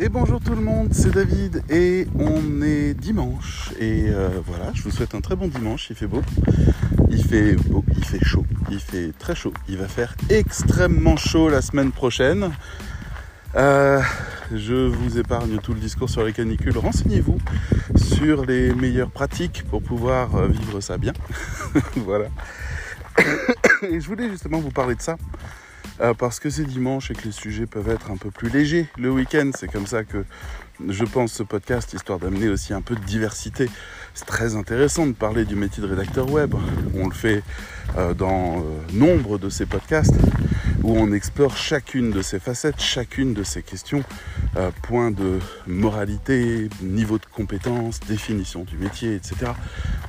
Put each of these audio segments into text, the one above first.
Et bonjour tout le monde, c'est David et on est dimanche et euh, voilà, je vous souhaite un très bon dimanche, il fait beau, il fait beau, il fait chaud, il fait très chaud, il va faire extrêmement chaud la semaine prochaine. Euh, je vous épargne tout le discours sur les canicules, renseignez-vous sur les meilleures pratiques pour pouvoir euh, vivre ça bien. voilà. Et je voulais justement vous parler de ça. Euh, parce que c'est dimanche et que les sujets peuvent être un peu plus légers le week-end. C'est comme ça que je pense ce podcast, histoire d'amener aussi un peu de diversité. C'est très intéressant de parler du métier de rédacteur web. On le fait euh, dans euh, nombre de ces podcasts où on explore chacune de ces facettes, chacune de ces questions, point de moralité, niveau de compétence, définition du métier, etc.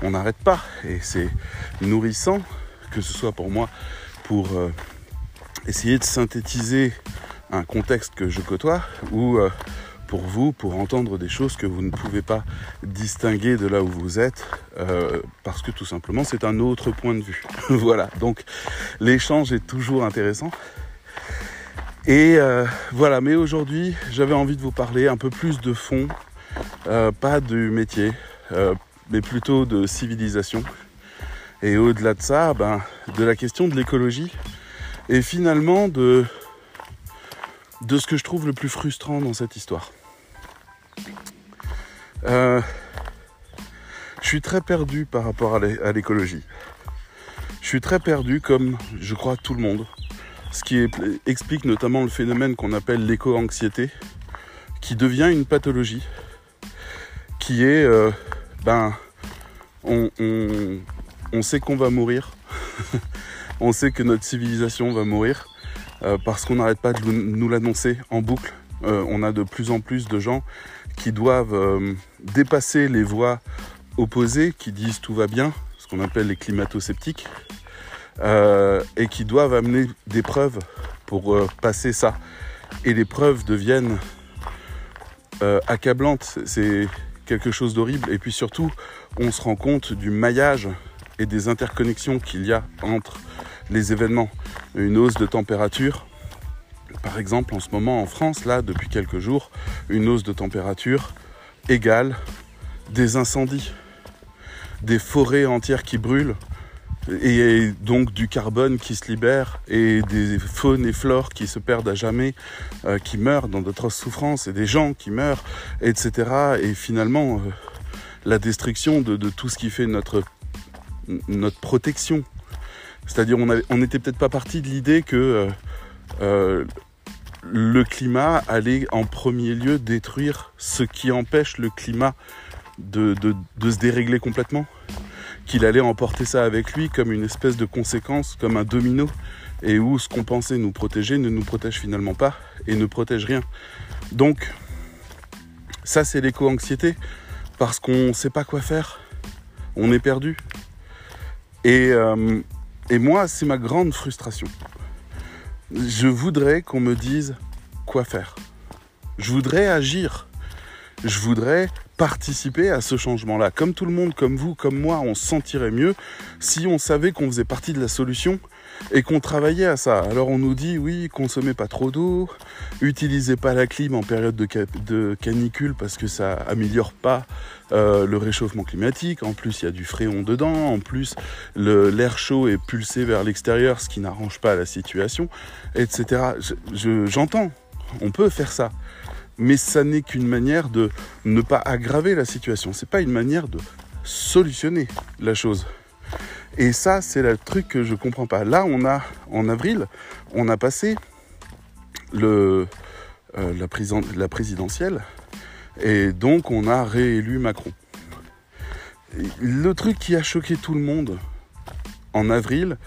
On n'arrête pas et c'est nourrissant, que ce soit pour moi, pour essayer de synthétiser un contexte que je côtoie ou euh, pour vous, pour entendre des choses que vous ne pouvez pas distinguer de là où vous êtes, euh, parce que tout simplement c'est un autre point de vue. voilà, donc l'échange est toujours intéressant. Et euh, voilà, mais aujourd'hui j'avais envie de vous parler un peu plus de fond, pas du métier, mais plutôt de civilisation. Et au-delà de ça, ben, de la question de l'écologie et finalement de, de ce que je trouve le plus frustrant dans cette histoire. Euh, je suis très perdu par rapport à l'écologie. Je suis très perdu comme je crois tout le monde. Ce qui explique notamment le phénomène qu'on appelle l'éco-anxiété, qui devient une pathologie, qui est, euh, ben, on, on sait qu'on va mourir, on sait que notre civilisation va mourir euh, parce qu'on n'arrête pas de nous l'annoncer en boucle. Euh, on a de plus en plus de gens qui doivent euh, dépasser les voies opposées, qui disent tout va bien, ce qu'on appelle les climato-sceptiques, et qui doivent amener des preuves pour passer ça. Et les preuves deviennent accablantes. C'est quelque chose d'horrible. Et puis surtout, on se rend compte du maillage et des interconnexions qu'il y a entre les événements. Une hausse de température, par exemple en ce moment en France, là, depuis quelques jours, une hausse de température égale des incendies, des forêts entières qui brûlent, et donc du carbone qui se libère et des faunes et flores qui se perdent à jamais, euh, qui meurent dans d'autres souffrances et des gens qui meurent, etc. Et finalement, euh, la destruction de, tout ce qui fait notre protection c'est-à-dire on n'était peut-être pas parti de l'idée que euh, euh, le climat allait en premier lieu détruire ce qui empêche le climat de, se dérégler complètement, qu'il allait emporter ça avec lui comme une espèce de conséquence, comme un domino, et où ce qu'on pensait nous protéger ne nous protège finalement pas et ne protège rien. Donc, ça c'est l'éco-anxiété, parce qu'on ne sait pas quoi faire, on est perdu. Et euh, et moi, c'est ma grande frustration. Je voudrais qu'on me dise quoi faire. Je voudrais agir. Je voudrais participer à ce changement-là. Comme tout le monde, comme vous, comme moi, on se sentirait mieux si on savait qu'on faisait partie de la solution et qu'on travaillait à ça. Alors on nous dit oui, consommez pas trop d'eau, utilisez pas la clim en période de, canicule parce que ça améliore pas euh, le réchauffement climatique. En plus, il y a du fréon dedans. En plus, l'air chaud est pulsé vers l'extérieur, ce qui n'arrange pas la situation, etc. J'entends, on peut faire ça mais ça n'est qu'une manière de ne pas aggraver la situation. C'est pas une manière de solutionner la chose. Et ça, c'est le truc que je comprends pas. Là, on a en avril, on a passé euh, la, la présidentielle et donc on a réélu Macron. Le truc qui a choqué tout le monde en avril,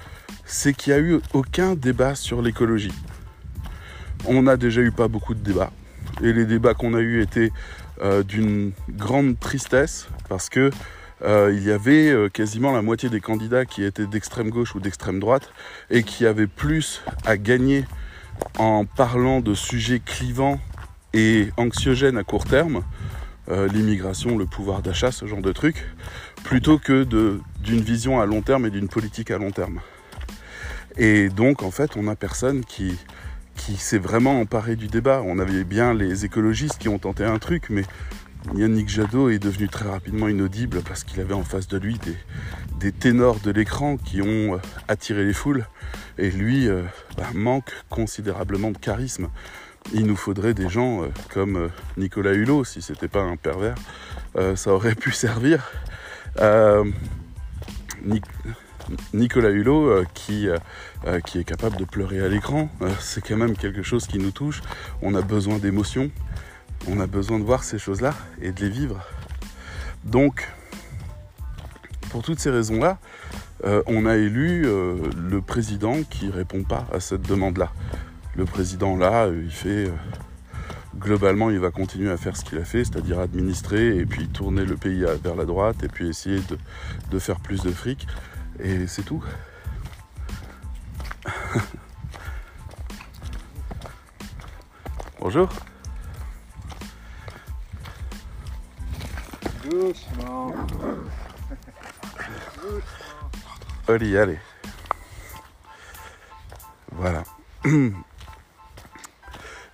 c'est qu'il n'y a eu aucun débat sur l'écologie. On n'a déjà eu pas beaucoup de débats et les débats qu'on a eus étaient euh, d'une grande tristesse parce que euh, il y avait euh, quasiment la moitié des candidats qui étaient d'extrême gauche ou d'extrême droite et qui avaient plus à gagner en parlant de sujets clivants et anxiogènes à court terme, l'immigration, le pouvoir d'achat, ce genre de trucs, plutôt que d'une vision à long terme et d'une politique à long terme. Et donc en fait on n'a personne qui, qui s'est vraiment emparé du débat. On avait bien les écologistes qui ont tenté un truc, mais Yannick Jadot est devenu très rapidement inaudible parce qu'il avait en face de lui des, ténors de l'écran qui ont euh, attiré les foules. Et lui euh, bah, manque considérablement de charisme. Il nous faudrait des gens euh, comme Nicolas Hulot, si c'était pas un pervers, ça aurait pu servir. Nicolas Hulot qui, qui est capable de pleurer à l'écran, c'est quand même quelque chose qui nous touche. On a besoin d'émotions on a besoin de voir ces choses-là et de les vivre. Donc, pour toutes ces raisons-là, euh, on a élu euh, le président qui répond pas à cette demande-là. Le président là, euh, il fait globalement, il va continuer à faire ce qu'il a fait, c'est-à-dire administrer et puis tourner le pays vers la droite et puis essayer de faire plus de fric. Et c'est tout. Bonjour. Doucement. Allez, allez. Voilà.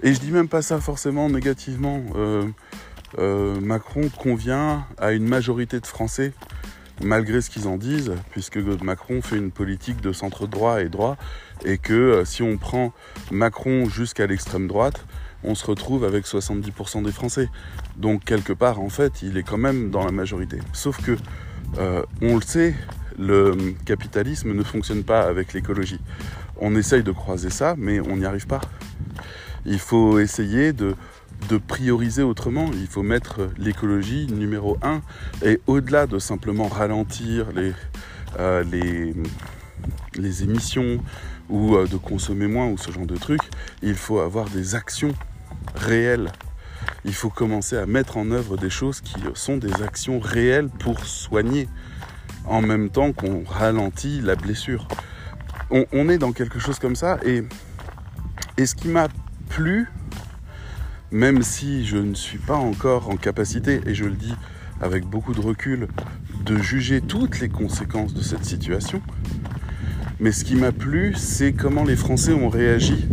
Et je dis même pas ça forcément négativement. Euh, euh, Macron convient à une majorité de Français, malgré ce qu'ils en disent, puisque Macron fait une politique de centre droit et droit, et que euh, si on prend Macron jusqu'à l'extrême droite, on se retrouve avec 70% des Français. Donc quelque part, en fait, il est quand même dans la majorité. Sauf que, euh, on le sait, le capitalisme ne fonctionne pas avec l'écologie. On essaye de croiser ça, mais on n'y arrive pas. Il faut essayer de, prioriser autrement. Il faut mettre l'écologie numéro un. Et au-delà de simplement ralentir les, euh, émissions ou euh, de consommer moins ou ce genre de trucs, il faut avoir des actions réelles. Il faut commencer à mettre en œuvre des choses qui sont des actions réelles pour soigner, en même temps qu'on ralentit la blessure. On, est dans quelque chose comme ça, et, et ce qui m'a plu, même si je ne suis pas encore en capacité, et je le dis avec beaucoup de recul, de juger toutes les conséquences de cette situation, mais ce qui m'a plu, c'est comment les Français ont réagi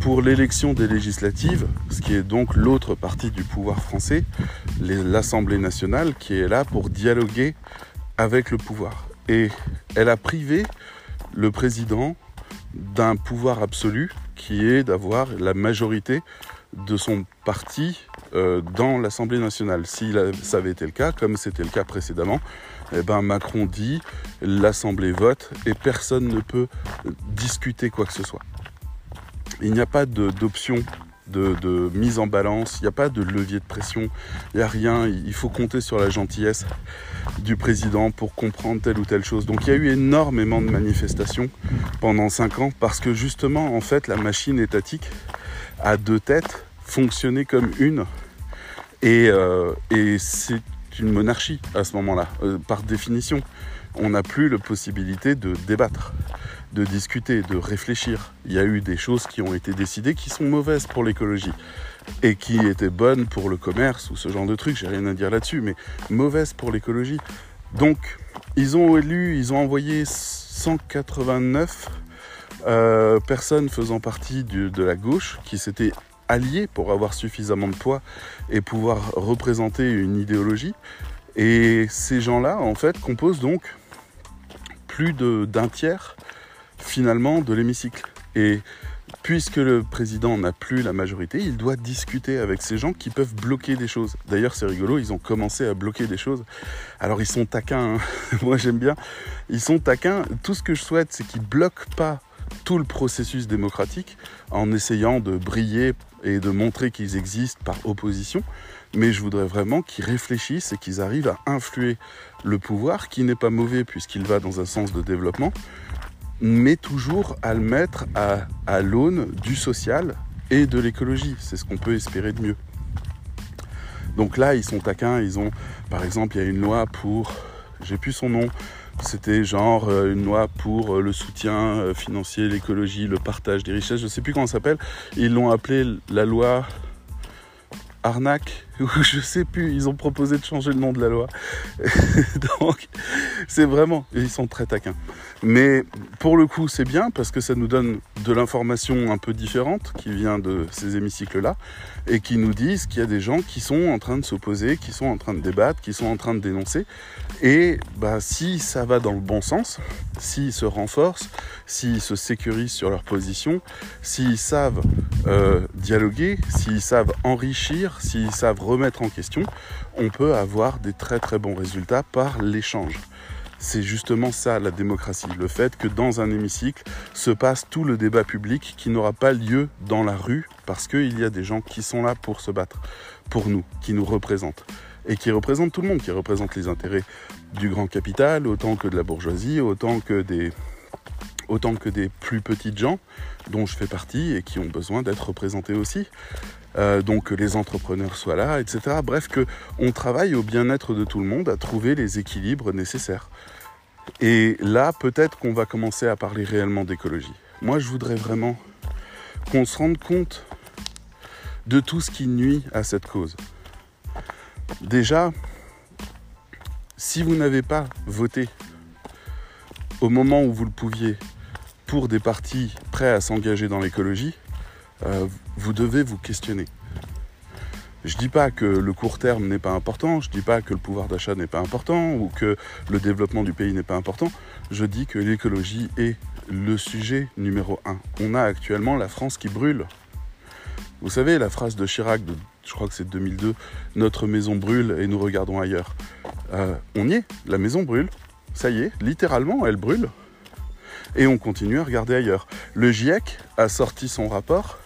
pour l'élection des législatives, ce qui est donc l'autre partie du pouvoir français, l'Assemblée nationale, qui est là pour dialoguer avec le pouvoir. Et elle a privé le président d'un pouvoir absolu qui est d'avoir la majorité de son parti euh, dans l'Assemblée nationale. Si ça avait été le cas, comme c'était le cas précédemment, eh ben Macron dit, l'Assemblée vote et personne ne peut discuter quoi que ce soit. Il n'y a pas d'option de, de, mise en balance, il n'y a pas de levier de pression, il n'y a rien, il faut compter sur la gentillesse du président pour comprendre telle ou telle chose. Donc il y a eu énormément de manifestations pendant cinq ans parce que justement, en fait, la machine étatique à deux têtes fonctionnait comme une. Et, euh, et c'est une monarchie à ce moment-là, euh, par définition. On n'a plus la possibilité de débattre, de discuter, de réfléchir. Il y a eu des choses qui ont été décidées qui sont mauvaises pour l'écologie et qui étaient bonnes pour le commerce ou ce genre de trucs, j'ai rien à dire là-dessus, mais mauvaises pour l'écologie. Donc, ils ont élu, ils ont envoyé 189 euh, personnes faisant partie de la gauche qui s'étaient alliés pour avoir suffisamment de poids et pouvoir représenter une idéologie. Et ces gens-là, en fait, composent donc plus d'un tiers, finalement, de l'hémicycle. Et puisque le président n'a plus la majorité, il doit discuter avec ces gens qui peuvent bloquer des choses. D'ailleurs, c'est rigolo, ils ont commencé à bloquer des choses. Alors, ils sont taquins, hein. moi j'aime bien. Ils sont taquins. Tout ce que je souhaite, c'est qu'ils bloquent pas tout le processus démocratique en essayant de briller et de montrer qu'ils existent par opposition, mais je voudrais vraiment qu'ils réfléchissent et qu'ils arrivent à influer le pouvoir, qui n'est pas mauvais puisqu'il va dans un sens de développement, mais toujours à le mettre à, l'aune du social et de l'écologie. C'est ce qu'on peut espérer de mieux. Donc là, ils sont taquins, ils ont, par exemple, il y a une loi pour, j'ai plus son nom, c'était genre euh, une loi pour euh, le soutien euh, financier, l'écologie, le partage des richesses, je sais plus comment ça s'appelle. Ils l'ont appelé la loi arnaque, je sais plus, ils ont proposé de changer le nom de la loi. Donc, c'est vraiment, ils sont très taquins. Mais pour le coup, c'est bien parce que ça nous donne de l'information un peu différente qui vient de ces hémicycles-là et qui nous disent qu'il y a des gens qui sont en train de s'opposer, qui sont en train de débattre, qui sont en train de dénoncer. Et bah, si ça va dans le bon sens, s'ils se renforcent, s'ils se sécurisent sur leur position, s'ils savent euh, dialoguer, s'ils savent enrichir, s'ils savent remettre en question, on peut avoir des très très bons résultats par l'échange. C'est justement ça la démocratie, le fait que dans un hémicycle se passe tout le débat public qui n'aura pas lieu dans la rue parce qu'il y a des gens qui sont là pour se battre, pour nous, qui nous représentent et qui représentent tout le monde, qui représentent les intérêts du grand capital autant que de la bourgeoisie, autant que des autant que des plus petites gens dont je fais partie et qui ont besoin d'être représentés aussi. Euh, donc que les entrepreneurs soient là, etc. Bref, que on travaille au bien-être de tout le monde, à trouver les équilibres nécessaires. Et là, peut-être qu'on va commencer à parler réellement d'écologie. Moi, je voudrais vraiment qu'on se rende compte de tout ce qui nuit à cette cause. Déjà, si vous n'avez pas voté au moment où vous le pouviez pour des partis prêts à s'engager dans l'écologie, euh, vous devez vous questionner. Je ne dis pas que le court terme n'est pas important, je ne dis pas que le pouvoir d'achat n'est pas important ou que le développement du pays n'est pas important. Je dis que l'écologie est le sujet numéro un. On a actuellement la France qui brûle. Vous savez, la phrase de Chirac, je crois que c'est 2002, Notre maison brûle et nous regardons ailleurs. Euh, on y est, la maison brûle. Ça y est, littéralement, elle brûle et on continue à regarder ailleurs. Le GIEC a sorti son rapport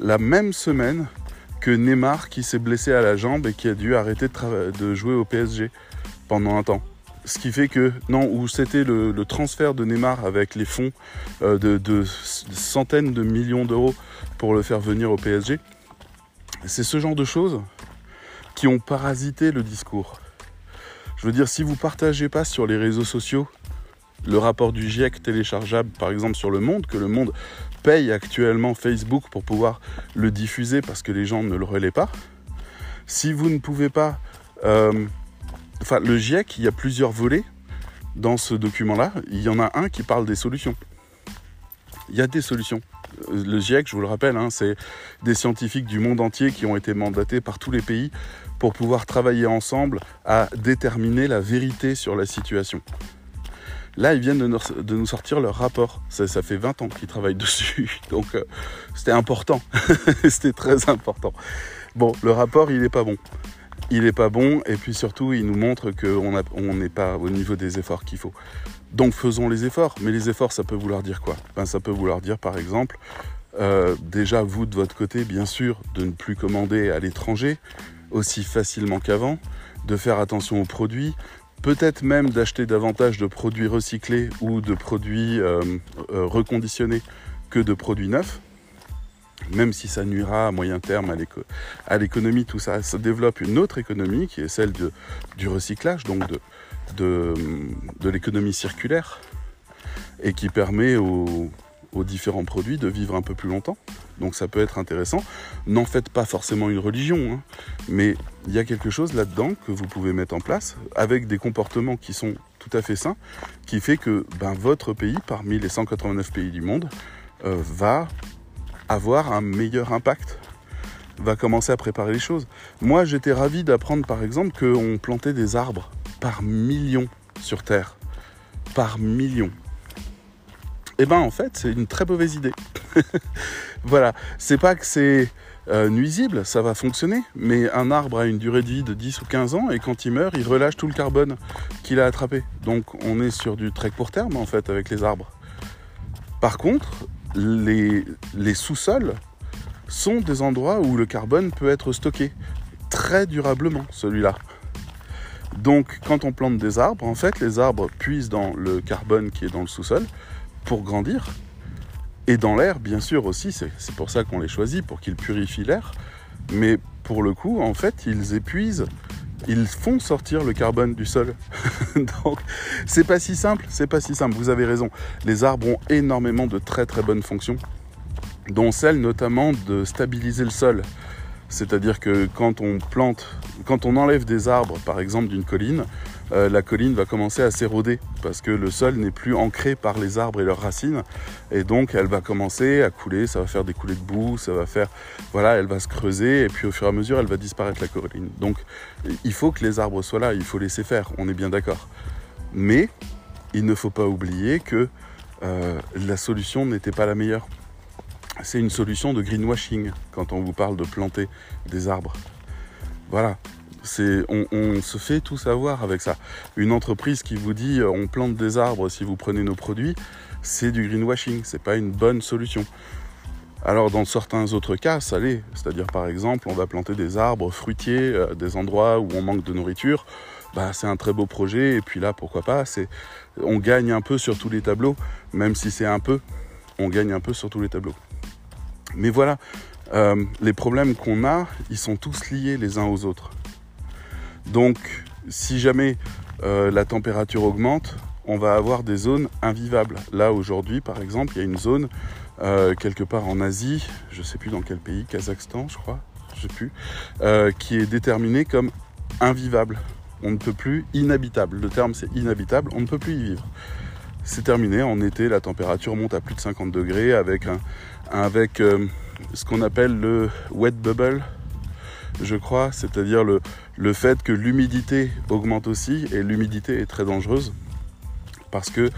la même semaine que Neymar qui s'est blessé à la jambe et qui a dû arrêter de, jouer au PSG pendant un temps. Ce qui fait que, non, où c'était le, transfert de Neymar avec les fonds euh, de, de, centaines de millions d'euros pour le faire venir au PSG, c'est ce genre de choses qui ont parasité le discours. Je veux dire, si vous partagez pas sur les réseaux sociaux le rapport du GIEC téléchargeable par exemple sur le monde, que le monde paye actuellement Facebook pour pouvoir le diffuser parce que les gens ne le relaient pas. Si vous ne pouvez pas... Euh, enfin, le GIEC, il y a plusieurs volets dans ce document-là. Il y en a un qui parle des solutions. Il y a des solutions. Le GIEC, je vous le rappelle, hein, c'est des scientifiques du monde entier qui ont été mandatés par tous les pays pour pouvoir travailler ensemble à déterminer la vérité sur la situation. Là, ils viennent de nous, sortir leur rapport. Ça, fait 20 ans qu'ils travaillent dessus. Donc, euh, c'était important. c'était très important. Bon, le rapport, il n'est pas bon. Il n'est pas bon. Et puis surtout, il nous montre qu'on n'est pas au niveau des efforts qu'il faut. Donc, faisons les efforts. Mais les efforts, ça peut vouloir dire quoi? Ben, Ça peut vouloir dire, par exemple, euh, déjà, vous, de votre côté, bien sûr, de ne plus commander à l'étranger aussi facilement qu'avant, de faire attention aux produits, peut-être même d'acheter davantage de produits recyclés ou de produits euh, euh, reconditionnés que de produits neufs, même si ça nuira à moyen terme à l'économie, tout ça, ça développe une autre économie qui est celle du recyclage, donc de, de l'économie circulaire, et qui permet aux, aux différents produits de vivre un peu plus longtemps. Donc ça peut être intéressant. N'en faites pas forcément une religion, hein. mais il y a quelque chose là-dedans que vous pouvez mettre en place avec des comportements qui sont tout à fait sains, qui fait que ben, votre pays, parmi les 189 pays du monde, euh, va avoir un meilleur impact, va commencer à préparer les choses. Moi, j'étais ravi d'apprendre par exemple qu'on plantait des arbres par millions sur Terre. Par millions. Eh ben en fait, c'est une très mauvaise idée. voilà, c'est pas que c'est euh, nuisible, ça va fonctionner, mais un arbre a une durée de vie de 10 ou 15 ans et quand il meurt, il relâche tout le carbone qu'il a attrapé. Donc on est sur du très court terme en fait avec les arbres. Par contre, les, les sous-sols sont des endroits où le carbone peut être stocké très durablement, celui-là. Donc quand on plante des arbres, en fait, les arbres puisent dans le carbone qui est dans le sous-sol pour grandir. Et dans l'air, bien sûr aussi, c'est pour ça qu'on les choisit, pour qu'ils purifient l'air. Mais pour le coup, en fait, ils épuisent, ils font sortir le carbone du sol. Donc, c'est pas si simple, c'est pas si simple. Vous avez raison. Les arbres ont énormément de très très bonnes fonctions, dont celle notamment de stabiliser le sol. C'est-à-dire que quand on plante, quand on enlève des arbres, par exemple d'une colline, euh, la colline va commencer à s'éroder parce que le sol n'est plus ancré par les arbres et leurs racines et donc elle va commencer à couler, ça va faire des coulées de boue, ça va faire voilà, elle va se creuser et puis au fur et à mesure elle va disparaître la colline. Donc il faut que les arbres soient là, il faut laisser faire, on est bien d'accord. Mais il ne faut pas oublier que euh, la solution n'était pas la meilleure. C'est une solution de greenwashing quand on vous parle de planter des arbres. Voilà, on, se fait tout savoir avec ça. Une entreprise qui vous dit euh, on plante des arbres si vous prenez nos produits, c'est du greenwashing, c'est pas une bonne solution. Alors dans certains autres cas, ça l'est. C'est-à-dire par exemple, on va planter des arbres fruitiers, euh, des endroits où on manque de nourriture. Bah, c'est un très beau projet et puis là pourquoi pas, on gagne un peu sur tous les tableaux, même si c'est un peu, on gagne un peu sur tous les tableaux. Mais voilà, euh, les problèmes qu'on a, ils sont tous liés les uns aux autres. Donc, si jamais euh, la température augmente, on va avoir des zones invivables. Là, aujourd'hui, par exemple, il y a une zone euh, quelque part en Asie, je ne sais plus dans quel pays, Kazakhstan, je crois, je sais plus, qui est déterminée comme invivable. On ne peut plus, inhabitable. Le terme, c'est inhabitable. On ne peut plus y vivre. C'est terminé. En été, la température monte à plus de 50 degrés avec, avec ce qu'on appelle le wet bubble, je crois, c'est-à-dire le, le fait que l'humidité augmente aussi, et l'humidité est très dangereuse, parce que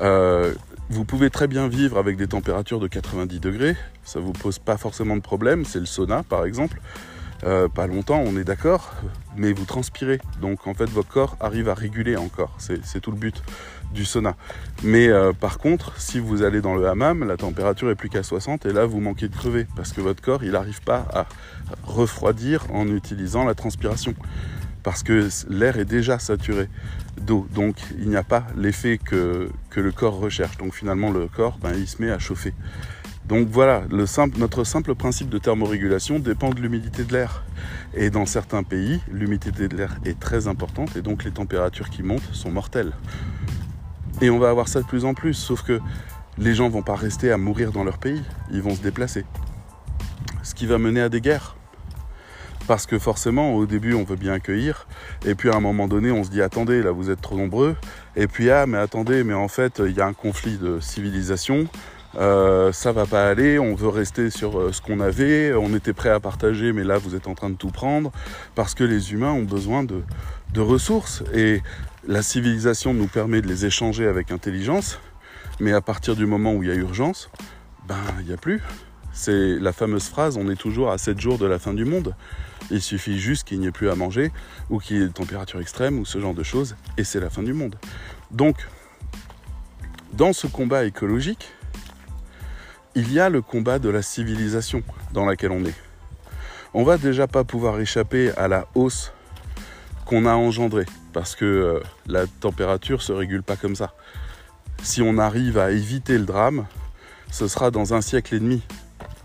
euh, vous pouvez très bien vivre avec des températures de 90 degrés, ça ne vous pose pas forcément de problème, c'est le sauna par exemple, euh, pas longtemps, on est d'accord, mais vous transpirez. Donc en fait, votre corps arrive à réguler encore. C'est tout le but du sauna. Mais euh, par contre, si vous allez dans le hammam, la température est plus qu'à 60 et là, vous manquez de crever parce que votre corps, il n'arrive pas à refroidir en utilisant la transpiration. Parce que l'air est déjà saturé d'eau. Donc il n'y a pas l'effet que, que, le corps recherche. Donc finalement, le corps, ben, il se met à chauffer. Donc voilà, notre simple principe de thermorégulation dépend de l'humidité de l'air. Et dans certains pays, l'humidité de l'air est très importante et donc les températures qui montent sont mortelles. Et on va avoir ça de plus en plus, sauf que les gens vont pas rester à mourir dans leur pays, ils vont se déplacer. Ce qui va mener à des guerres. Parce que forcément, au début, on veut bien accueillir, et puis à un moment donné, on se dit attendez, là vous êtes trop nombreux, et puis ah, mais attendez, mais en fait, il y a un conflit de civilisation, euh, ça va pas aller, on veut rester sur euh, ce qu'on avait, on était prêt à partager, mais là vous êtes en train de tout prendre, parce que les humains ont besoin de, ressources, et la civilisation nous permet de les échanger avec intelligence, mais à partir du moment où il y a urgence, ben il n'y a plus. C'est la fameuse phrase, on est toujours à 7 jours de la fin du monde. Il suffit juste qu'il n'y ait plus à manger, ou qu'il y ait des températures extrêmes, ou ce genre de choses, et c'est la fin du monde. Donc, dans ce combat écologique, il y a le combat de la civilisation dans laquelle on est. On va déjà pas pouvoir échapper à la hausse qu'on a engendrée parce que euh, la température se régule pas comme ça. Si on arrive à éviter le drame, ce sera dans un siècle et demi.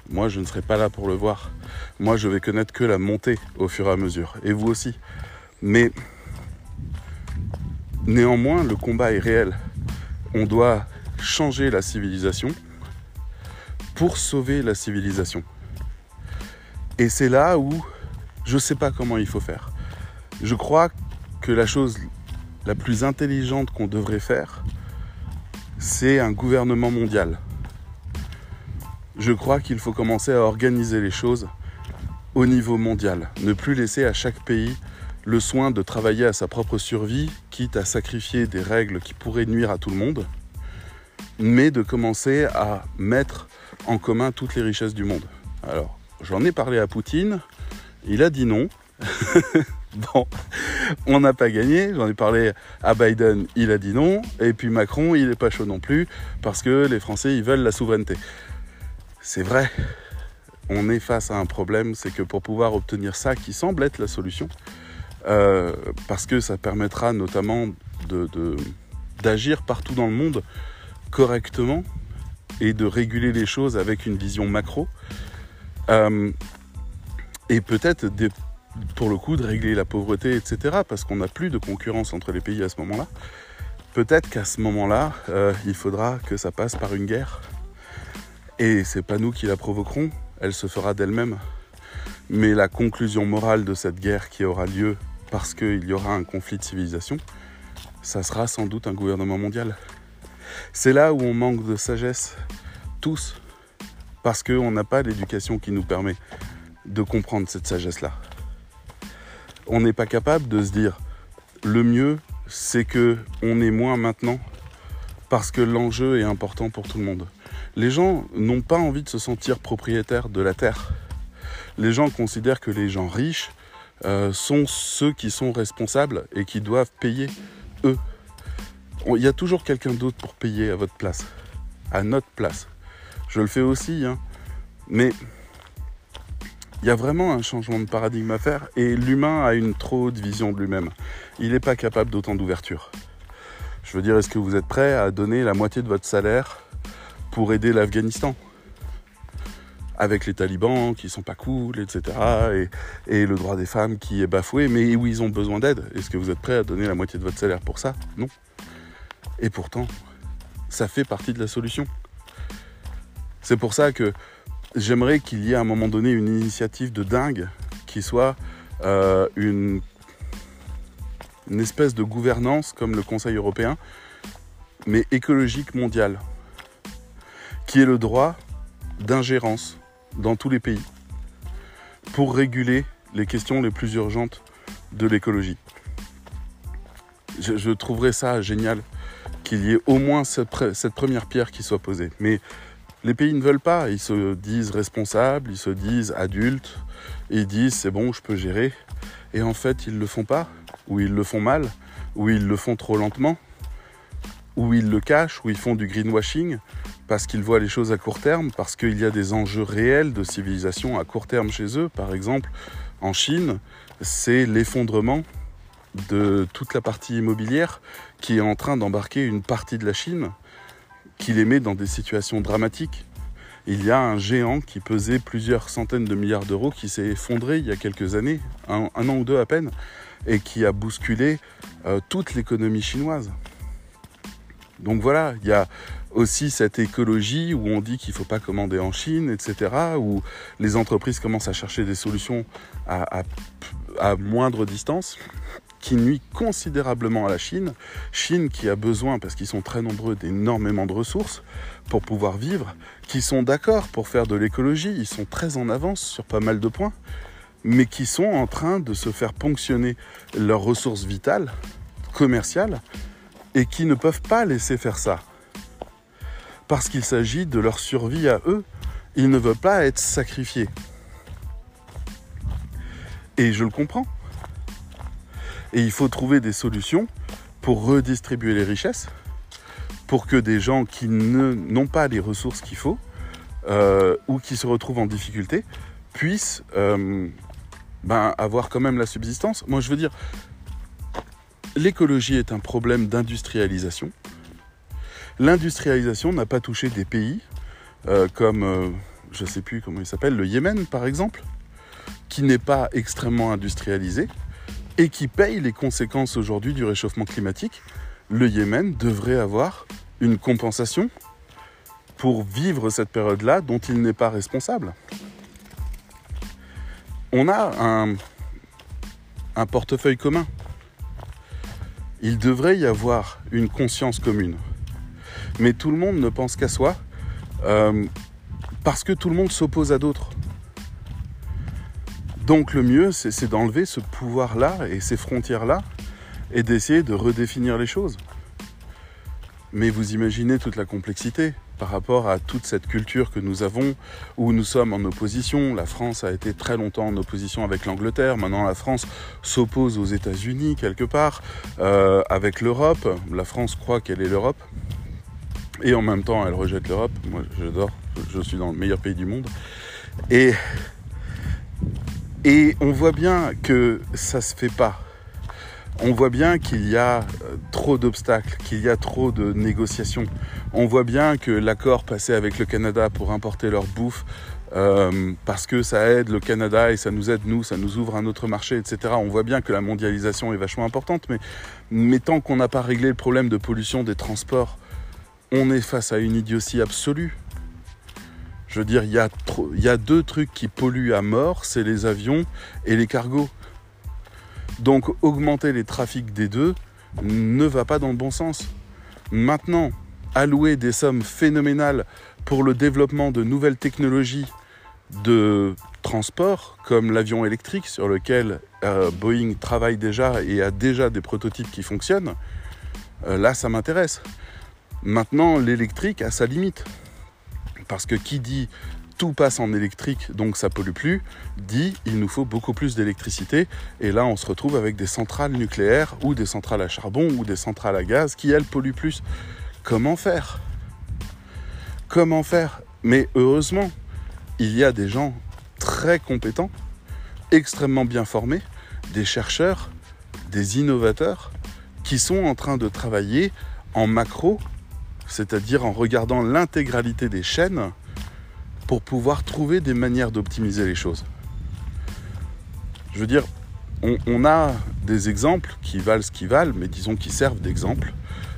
Moi, je ne serai pas là pour le voir. Moi, je vais connaître que la montée au fur et à mesure. Et vous aussi. Mais néanmoins, le combat est réel. On doit changer la civilisation pour sauver la civilisation. Et c'est là où je ne sais pas comment il faut faire. Je crois que la chose la plus intelligente qu'on devrait faire, c'est un gouvernement mondial. Je crois qu'il faut commencer à organiser les choses au niveau mondial. Ne plus laisser à chaque pays le soin de travailler à sa propre survie, quitte à sacrifier des règles qui pourraient nuire à tout le monde, mais de commencer à mettre en commun toutes les richesses du monde. Alors, j'en ai parlé à Poutine, il a dit non. bon, on n'a pas gagné. J'en ai parlé à Biden, il a dit non. Et puis Macron, il n'est pas chaud non plus, parce que les Français, ils veulent la souveraineté. C'est vrai, on est face à un problème, c'est que pour pouvoir obtenir ça, qui semble être la solution, euh, parce que ça permettra notamment d'agir partout dans le monde correctement, et de réguler les choses avec une vision macro. Euh, et peut-être pour le coup de régler la pauvreté, etc. Parce qu'on n'a plus de concurrence entre les pays à ce moment-là. Peut-être qu'à ce moment-là, euh, il faudra que ça passe par une guerre. Et c'est pas nous qui la provoquerons, elle se fera d'elle-même. Mais la conclusion morale de cette guerre qui aura lieu parce qu'il y aura un conflit de civilisation, ça sera sans doute un gouvernement mondial. C'est là où on manque de sagesse, tous, parce qu'on n'a pas l'éducation qui nous permet de comprendre cette sagesse-là. On n'est pas capable de se dire le mieux, c'est que on est moins maintenant parce que l'enjeu est important pour tout le monde. Les gens n'ont pas envie de se sentir propriétaires de la terre. Les gens considèrent que les gens riches euh, sont ceux qui sont responsables et qui doivent payer eux. Il y a toujours quelqu'un d'autre pour payer à votre place, à notre place. Je le fais aussi, hein. mais il y a vraiment un changement de paradigme à faire et l'humain a une trop haute vision de lui-même. Il n'est pas capable d'autant d'ouverture. Je veux dire, est-ce que vous êtes prêt à donner la moitié de votre salaire pour aider l'Afghanistan? Avec les talibans qui sont pas cool, etc. Et, et, le droit des femmes qui est bafoué, mais où ils ont besoin d'aide. Est-ce que vous êtes prêt à donner la moitié de votre salaire pour ça? Non. Et pourtant, ça fait partie de la solution. C'est pour ça que j'aimerais qu'il y ait à un moment donné une initiative de dingue qui soit euh, une, une espèce de gouvernance comme le Conseil européen, mais écologique mondiale, qui est le droit d'ingérence dans tous les pays pour réguler les questions les plus urgentes de l'écologie. Je, trouverais ça génial qu'il y ait au moins cette, cette, première pierre qui soit posée. Mais les pays ne veulent pas, ils se disent responsables, ils se disent adultes, ils disent c'est bon, je peux gérer. Et en fait, ils ne le font pas, ou ils le font mal, ou ils le font trop lentement, ou ils le cachent, ou ils font du greenwashing, parce qu'ils voient les choses à court terme, parce qu'il y a des enjeux réels de civilisation à court terme chez eux. Par exemple, en Chine, c'est l'effondrement de toute la partie immobilière qui est en train d'embarquer une partie de la Chine, qui les met dans des situations dramatiques. Il y a un géant qui pesait plusieurs centaines de milliards d'euros qui s'est effondré il y a quelques années, un, an ou deux à peine, et qui a bousculé euh, toute l'économie chinoise. Donc voilà, il y a aussi cette écologie où on dit qu'il ne faut pas commander en Chine, etc., où les entreprises commencent à chercher des solutions à, moindre distance, qui nuit considérablement à la Chine. Chine qui a besoin, parce qu'ils sont très nombreux, d'énormément de ressources pour pouvoir vivre, qui sont d'accord pour faire de l'écologie, ils sont très en avance sur pas mal de points, mais qui sont en train de se faire ponctionner leurs ressources vitales, commerciales, et qui ne peuvent pas laisser faire ça parce qu'il s'agit de leur survie à eux. Ils ne veulent pas être sacrifiés. Et je le comprends. Et il faut trouver des solutions pour redistribuer les richesses, pour que des gens qui n'ont pas les ressources qu'il faut, euh, ou qui se retrouvent en difficulté, puissent euh, ben, avoir quand même la subsistance. Moi, je veux dire, l'écologie est un problème d'industrialisation. L'industrialisation n'a pas touché des pays euh, comme, je ne sais plus comment il s'appelle, le Yémen par exemple, qui n'est pas extrêmement industrialisé et qui paye les conséquences aujourd'hui du réchauffement climatique. Le Yémen devrait avoir une compensation pour vivre cette période-là dont il n'est pas responsable. On a un, portefeuille commun. Il devrait y avoir une conscience commune mais tout le monde ne pense qu'à soi euh, parce que tout le monde s'oppose à d'autres. Donc le mieux, c'est d'enlever ce pouvoir-là et ces frontières-là et d'essayer de redéfinir les choses. Mais vous imaginez toute la complexité par rapport à toute cette culture que nous avons, où nous sommes en opposition. La France a été très longtemps en opposition avec l'Angleterre. Maintenant, la France s'oppose aux États-Unis quelque part, euh, avec l'Europe. La France croit qu'elle est l'Europe. Et en même temps, elle rejette l'Europe. Moi, j'adore. Je suis dans le meilleur pays du monde. Et, et on voit bien que ça se fait pas. On voit bien qu'il y a euh, trop d'obstacles, qu'il y a trop de négociations. On voit bien que l'accord passé avec le Canada pour importer leur bouffe, euh, parce que ça aide le Canada et ça nous aide nous, ça nous ouvre un autre marché, etc. On voit bien que la mondialisation est vachement importante, mais, mais tant qu'on n'a pas réglé le problème de pollution des transports, on est face à une idiotie absolue. Je veux dire, il y, a deux trucs qui polluent à mort, c'est les avions et les cargos. Donc augmenter les trafics des deux ne va pas dans le bon sens. Maintenant, allouer des sommes phénoménales pour le développement de nouvelles technologies de transport, comme l'avion électrique sur lequel euh, Boeing travaille déjà et a déjà des prototypes qui fonctionnent, euh, là ça m'intéresse. Maintenant, l'électrique a sa limite. Parce que qui dit tout passe en électrique, donc ça pollue plus, dit il nous faut beaucoup plus d'électricité. Et là, on se retrouve avec des centrales nucléaires ou des centrales à charbon ou des centrales à gaz qui, elles, polluent plus. Comment faire? Comment faire? Mais heureusement, il y a des gens très compétents, extrêmement bien formés, des chercheurs, des innovateurs qui sont en train de travailler en macro, c'est-à-dire en regardant l'intégralité des chaînes pour pouvoir trouver des manières d'optimiser les choses. Je veux dire, on, a des exemples qui valent ce qu'ils valent, mais disons qui servent d'exemple,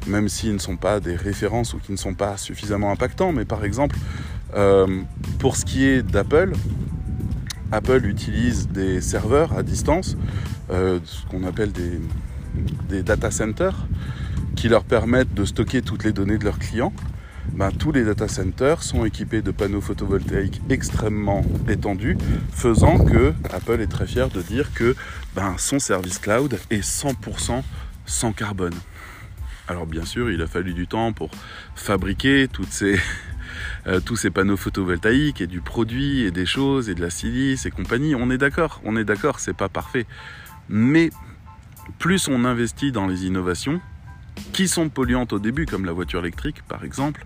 même s'ils ne sont pas des références ou qui ne sont pas suffisamment impactants. Mais par exemple, euh, pour ce qui est d'Apple, Apple utilise des serveurs à distance, euh, ce qu'on appelle des, des data centers, qui leur permettent de stocker toutes les données de leurs clients. Ben, tous les data centers sont équipés de panneaux photovoltaïques extrêmement étendus, faisant que Apple est très fier de dire que ben, son service cloud est 100% sans carbone. Alors bien sûr, il a fallu du temps pour fabriquer euh, tous ces panneaux photovoltaïques et du produit et des choses et de la silice et compagnie. On est d'accord, on est d'accord, c'est pas parfait. Mais plus on investit dans les innovations, qui sont polluantes au début, comme la voiture électrique par exemple,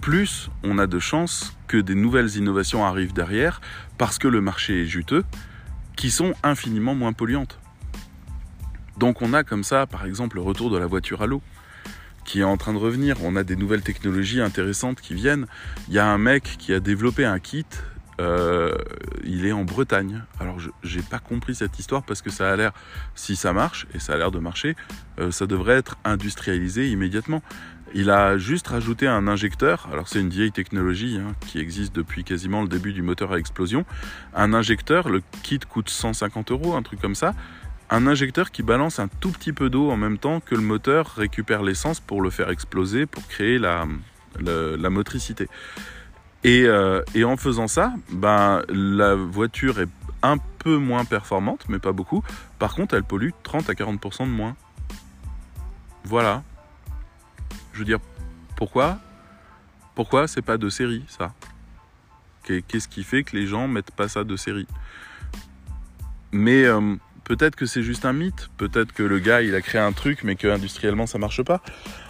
plus on a de chances que des nouvelles innovations arrivent derrière, parce que le marché est juteux, qui sont infiniment moins polluantes. Donc on a comme ça, par exemple, le retour de la voiture à l'eau, qui est en train de revenir. On a des nouvelles technologies intéressantes qui viennent. Il y a un mec qui a développé un kit euh, il est en Bretagne. Alors, j'ai pas compris cette histoire parce que ça a l'air, si ça marche, et ça a l'air de marcher, euh, ça devrait être industrialisé immédiatement. Il a juste rajouté un injecteur. Alors, c'est une vieille technologie hein, qui existe depuis quasiment le début du moteur à explosion. Un injecteur, le kit coûte 150 euros, un truc comme ça. Un injecteur qui balance un tout petit peu d'eau en même temps que le moteur récupère l'essence pour le faire exploser, pour créer la, la motricité. Euh, et, en faisant ça, ben, la voiture est un peu moins performante, mais pas beaucoup. Par contre, elle pollue 30 à 40% de moins. Voilà. Je veux dire, pourquoi? Pourquoi c'est pas de série, ça? Qu'est-ce qui fait que les gens mettent pas ça de série? Mais euh, peut-être que c'est juste un mythe, peut-être que le gars il a créé un truc mais que industriellement ça marche pas.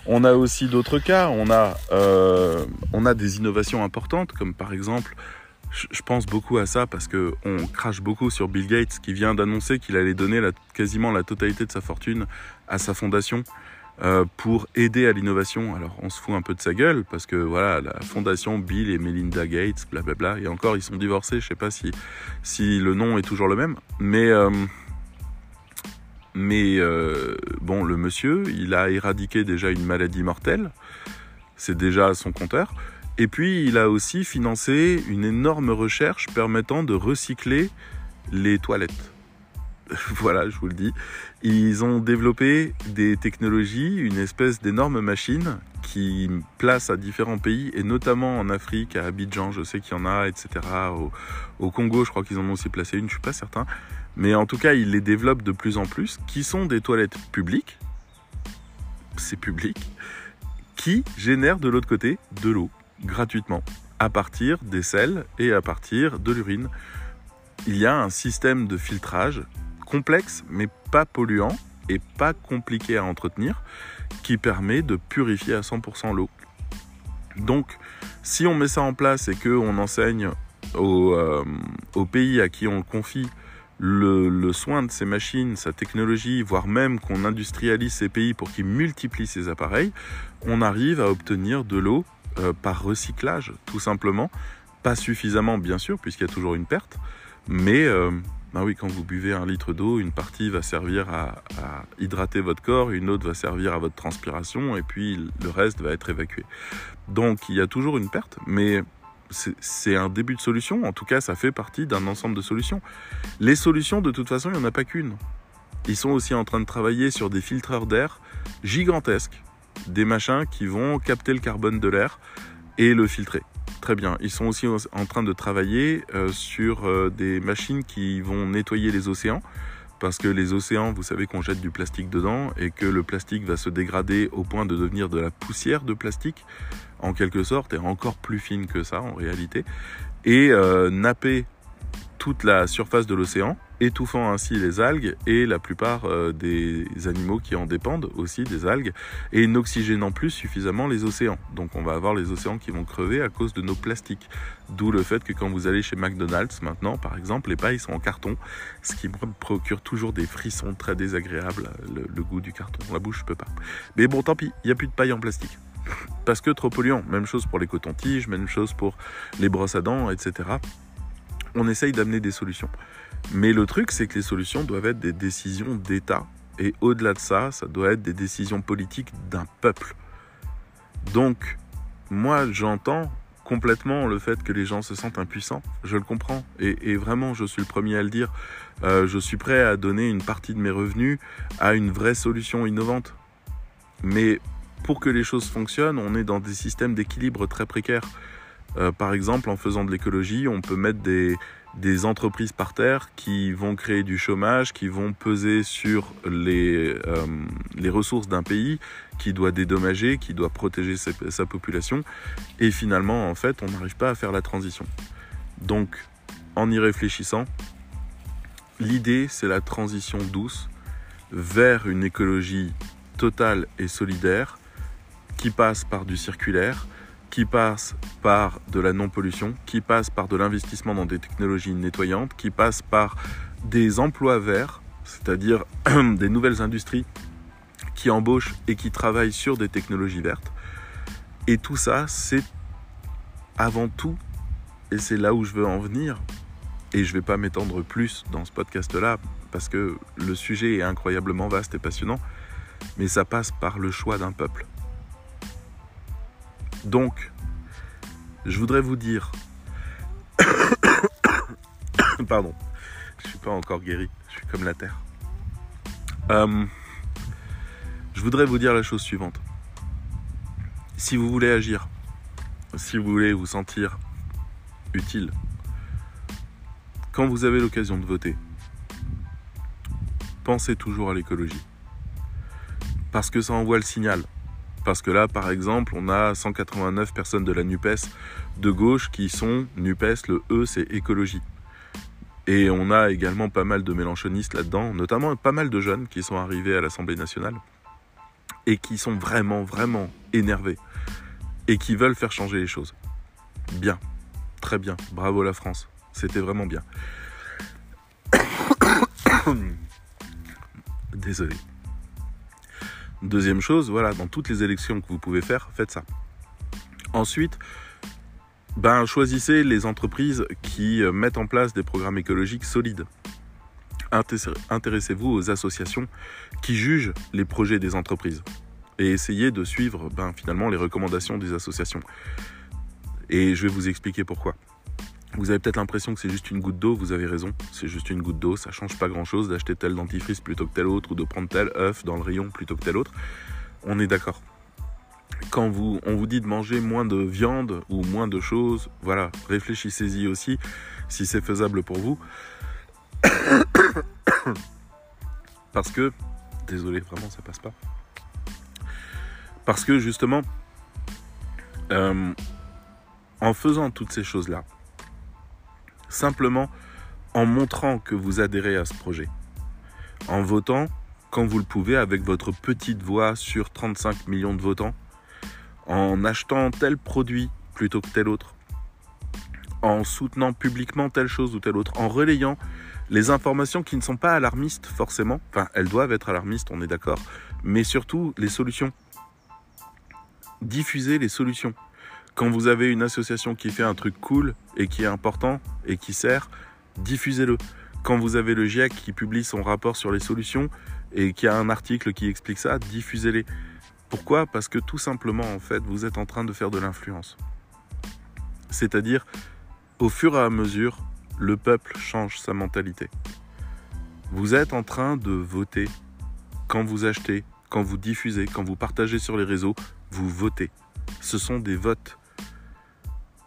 On a aussi d'autres cas, on a, euh, on a des innovations importantes comme par exemple, je pense beaucoup à ça parce que on crache beaucoup sur Bill Gates qui vient d'annoncer qu'il allait donner quasiment la totalité de sa fortune à sa fondation. Euh, pour aider à l'innovation. Alors on se fout un peu de sa gueule parce que voilà, la fondation Bill et Melinda Gates, blablabla, et encore ils sont divorcés, je sais pas si, si le nom est toujours le même, mais euh, mais euh, bon, le monsieur, il a éradiqué déjà une maladie mortelle, c'est déjà son compteur. Et puis, il a aussi financé une énorme recherche permettant de recycler les toilettes. voilà, je vous le dis. Ils ont développé des technologies, une espèce d'énorme machine qui place à différents pays, et notamment en Afrique, à Abidjan, je sais qu'il y en a, etc. Au, au Congo, je crois qu'ils en ont aussi placé une, je suis pas certain mais en tout cas, ils les développent de plus en plus, qui sont des toilettes publiques, c'est public, qui génèrent de l'autre côté de l'eau gratuitement, à partir des sels et à partir de l'urine. Il y a un système de filtrage complexe, mais pas polluant et pas compliqué à entretenir, qui permet de purifier à 100% l'eau. Donc, si on met ça en place et qu'on enseigne aux, euh, aux pays à qui on confie le, soin de ces machines, sa technologie, voire même qu'on industrialise ces pays pour qu'ils multiplient ces appareils, on arrive à obtenir de l'eau euh, par recyclage, tout simplement. Pas suffisamment, bien sûr, puisqu'il y a toujours une perte, mais euh, bah oui, quand vous buvez un litre d'eau, une partie va servir à, à, hydrater votre corps, une autre va servir à votre transpiration, et puis le reste va être évacué. Donc il y a toujours une perte, mais c'est un début de solution. En tout cas, ça fait partie d'un ensemble de solutions. Les solutions, de toute façon, il n'y en a pas qu'une. Ils sont aussi en train de travailler sur des filtreurs d'air gigantesques, des machins qui vont capter le carbone de l'air et le filtrer. Très bien. Ils sont aussi en train de travailler euh, sur euh, des machines qui vont nettoyer les océans. Parce que les océans, vous savez qu'on jette du plastique dedans et que le plastique va se dégrader au point de devenir de la poussière de plastique, en quelque sorte, et encore plus fine que ça en réalité. Et euh, napper toute la surface de l'océan, étouffant ainsi les algues et la plupart euh, des animaux qui en dépendent aussi des algues, et n'oxygénant plus suffisamment les océans. Donc on va avoir les océans qui vont crever à cause de nos plastiques. D'où le fait que quand vous allez chez McDonald's maintenant, par exemple, les pailles sont en carton, ce qui me procure toujours des frissons très désagréables, le, goût du carton. La bouche, je peux pas. Mais bon, tant pis, il n'y a plus de paille en plastique parce que trop polluant. Même chose pour les cotons-tiges, même chose pour les brosses à dents, etc on essaye d'amener des solutions. Mais le truc, c'est que les solutions doivent être des décisions d'État. Et au-delà de ça, ça doit être des décisions politiques d'un peuple. Donc, moi, j'entends complètement le fait que les gens se sentent impuissants. Je le comprends. Et, vraiment, je suis le premier à le dire. Euh, je suis prêt à donner une partie de mes revenus à une vraie solution innovante. Mais pour que les choses fonctionnent, on est dans des systèmes d'équilibre très précaires. Euh, par exemple, en faisant de l'écologie, on peut mettre des, entreprises par terre qui vont créer du chômage, qui vont peser sur les, euh, les ressources d'un pays, qui doit dédommager, qui doit protéger sa, sa population. Et finalement, en fait, on n'arrive pas à faire la transition. Donc, en y réfléchissant, l'idée, c'est la transition douce vers une écologie totale et solidaire qui passe par du circulaire, qui passe par de la non-pollution, qui passe par de l'investissement dans des technologies nettoyantes, qui passe par des emplois verts, c'est-à-dire des nouvelles industries qui embauchent et qui travaillent sur des technologies vertes. Et tout ça, c'est avant tout, et c'est là où je veux en venir, et je ne vais pas m'étendre plus dans ce podcast-là, parce que le sujet est incroyablement vaste et passionnant, mais ça passe par le choix d'un peuple. Donc, je voudrais vous dire... Pardon, je suis pas encore guéri, je suis comme la terre. Euh, je voudrais vous dire la chose suivante. Si vous voulez agir, si vous voulez vous sentir utile, quand vous avez l'occasion de voter, pensez toujours à l'écologie. Parce que ça envoie le signal. Parce que là, par exemple, on a 189 personnes de la NUPES de gauche qui sont NUPES, le E c'est écologie. Et on a également pas mal de mélanchonistes là-dedans, notamment pas mal de jeunes qui sont arrivés à l'Assemblée nationale et qui sont vraiment, vraiment énervés et qui veulent faire changer les choses. Bien, très bien, bravo la France, c'était vraiment bien. Désolé. Deuxième chose, voilà, dans toutes les élections que vous pouvez faire, faites ça. Ensuite, ben, choisissez les entreprises qui euh, mettent en place des programmes écologiques solides. Intéressez-vous aux associations qui jugent les projets des entreprises et essayez de suivre ben, finalement les recommandations des associations. Et je vais vous expliquer pourquoi. Vous avez peut-être l'impression que c'est juste une goutte d'eau, vous avez raison, c'est juste une goutte d'eau, ça change pas grand-chose d'acheter tel dentifrice plutôt que tel autre ou de prendre tel œuf dans le rayon plutôt que tel autre. On est d'accord. Quand vous, on vous dit de manger moins de viande ou moins de choses, voilà, réfléchissez-y aussi si c'est faisable pour vous. Parce que, désolé, vraiment, ça passe pas. Parce que justement, euh, en faisant toutes ces choses-là, simplement en montrant que vous adhérez à ce projet. En votant quand vous le pouvez avec votre petite voix sur 35 millions de votants. En achetant tel produit plutôt que tel autre. En soutenant publiquement telle chose ou telle autre. En relayant les informations qui ne sont pas alarmistes forcément. Enfin, elles doivent être alarmistes, on est d'accord. Mais surtout les solutions. Diffuser les solutions. Quand vous avez une association qui fait un truc cool et qui est important et qui sert, diffusez-le. Quand vous avez le GIEC qui publie son rapport sur les solutions et qui a un article qui explique ça, diffusez-les. Pourquoi? Parce que tout simplement, en fait, vous êtes en train de faire de l'influence. C'est-à-dire, au fur et à mesure, le peuple change sa mentalité. Vous êtes en train de voter quand vous achetez, quand vous diffusez, quand vous partagez sur les réseaux, vous votez. Ce sont des votes.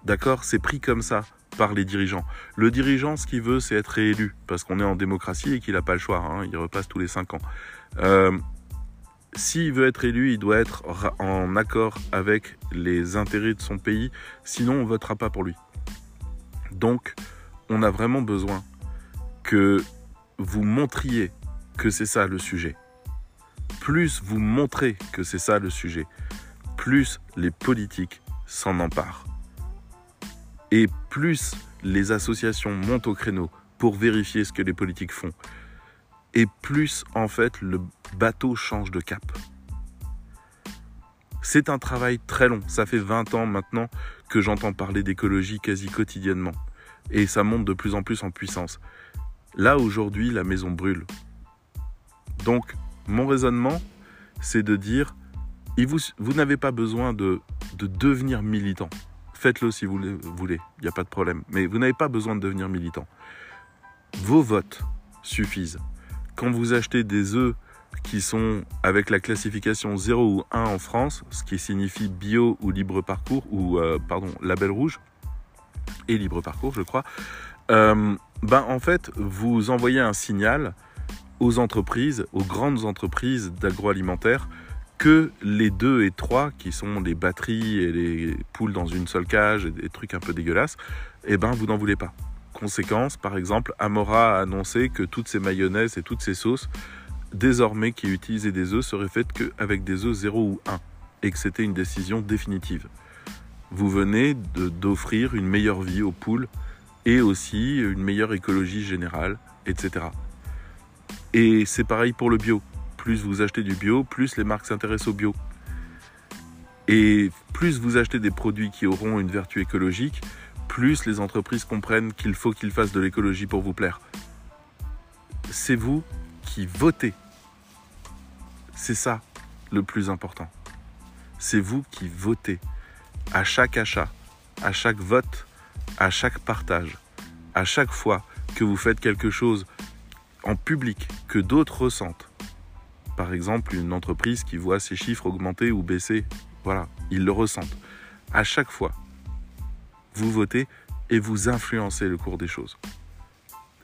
D'accord C'est pris comme ça par les dirigeants. Le dirigeant, ce qu'il veut, c'est être réélu, parce qu'on est en démocratie et qu'il n'a pas le choix. Hein. il repasse tous les cinq ans. Euh, s'il veut être élu, il doit être en accord avec les intérêts de son pays, sinon on ne votera pas pour lui. Donc, on a vraiment besoin que vous montriez que c'est ça le sujet. Plus vous montrez que c'est ça le sujet, plus les politiques s'en emparent. Et plus les associations montent au créneau pour vérifier ce que les politiques font, et plus en fait le bateau change de cap. C'est un travail très long, ça fait 20 ans maintenant que j'entends parler d'écologie quasi quotidiennement, et ça monte de plus en plus en puissance. Là aujourd'hui, la maison brûle. Donc, mon raisonnement, c'est de dire, vous, n'avez pas besoin de devenir militant. Faites-le si vous le voulez, il n'y a pas de problème. Mais vous n'avez pas besoin de devenir militant. Vos votes suffisent. Quand vous achetez des œufs qui sont avec la classification 0 ou 1 en France, ce qui signifie bio ou libre parcours, ou euh, pardon, label rouge, et libre parcours, je crois, euh, ben en fait, vous envoyez un signal aux entreprises, aux grandes entreprises d'agroalimentaire, que les 2 et 3, qui sont les batteries et les poules dans une seule cage et des trucs un peu dégueulasses, eh ben vous n'en voulez pas. Conséquence, par exemple, Amora a annoncé que toutes ces mayonnaises et toutes ces sauces, désormais qui utilisaient des œufs, seraient faites qu'avec des œufs 0 ou 1, et que c'était une décision définitive. Vous venez d'offrir une meilleure vie aux poules et aussi une meilleure écologie générale, etc. Et c'est pareil pour le bio plus vous achetez du bio, plus les marques s'intéressent au bio. Et plus vous achetez des produits qui auront une vertu écologique, plus les entreprises comprennent qu'il faut qu'ils fassent de l'écologie pour vous plaire. C'est vous qui votez. C'est ça le plus important. C'est vous qui votez à chaque achat, à chaque vote, à chaque partage, à chaque fois que vous faites quelque chose en public que d'autres ressentent, par exemple une entreprise qui voit ses chiffres augmenter ou baisser. Voilà, ils le ressentent. À chaque fois, vous votez et vous influencez le cours des choses.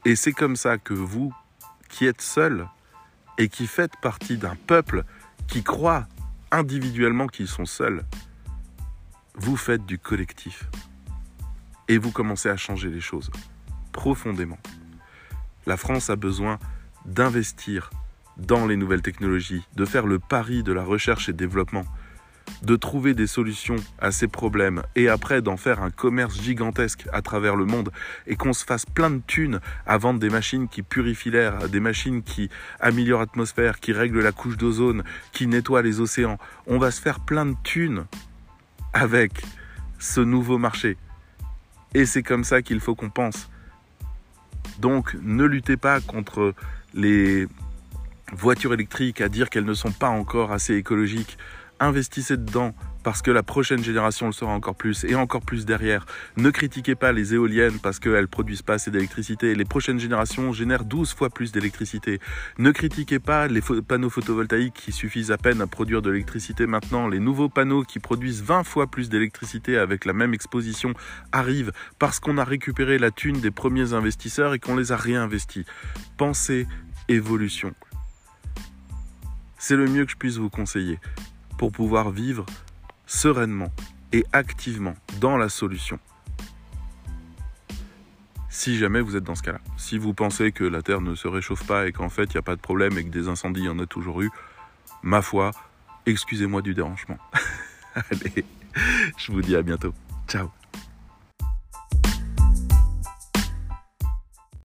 Et c'est comme ça que vous, qui êtes seul et qui faites partie d'un peuple qui croit individuellement qu'ils sont seuls, vous faites du collectif. Et vous commencez à changer les choses profondément. La France a besoin d'investir dans les nouvelles technologies, de faire le pari de la recherche et développement, de trouver des solutions à ces problèmes et après d'en faire un commerce gigantesque à travers le monde et qu'on se fasse plein de thunes à vendre des machines qui purifient l'air, des machines qui améliorent l'atmosphère, qui règlent la couche d'ozone, qui nettoient les océans. On va se faire plein de thunes avec ce nouveau marché. Et c'est comme ça qu'il faut qu'on pense. Donc ne luttez pas contre les voitures électriques, à dire qu'elles ne sont pas encore assez écologiques, investissez dedans parce que la prochaine génération le sera encore plus et encore plus derrière. Ne critiquez pas les éoliennes parce qu'elles produisent pas assez d'électricité. Les prochaines générations génèrent 12 fois plus d'électricité. Ne critiquez pas les panneaux photovoltaïques qui suffisent à peine à produire de l'électricité maintenant. Les nouveaux panneaux qui produisent 20 fois plus d'électricité avec la même exposition arrivent parce qu'on a récupéré la thune des premiers investisseurs et qu'on les a réinvestis. Pensez évolution. C'est le mieux que je puisse vous conseiller pour pouvoir vivre sereinement et activement dans la solution. Si jamais vous êtes dans ce cas-là, si vous pensez que la Terre ne se réchauffe pas et qu'en fait il n'y a pas de problème et que des incendies il y en a toujours eu, ma foi, excusez-moi du dérangement. Allez, je vous dis à bientôt. Ciao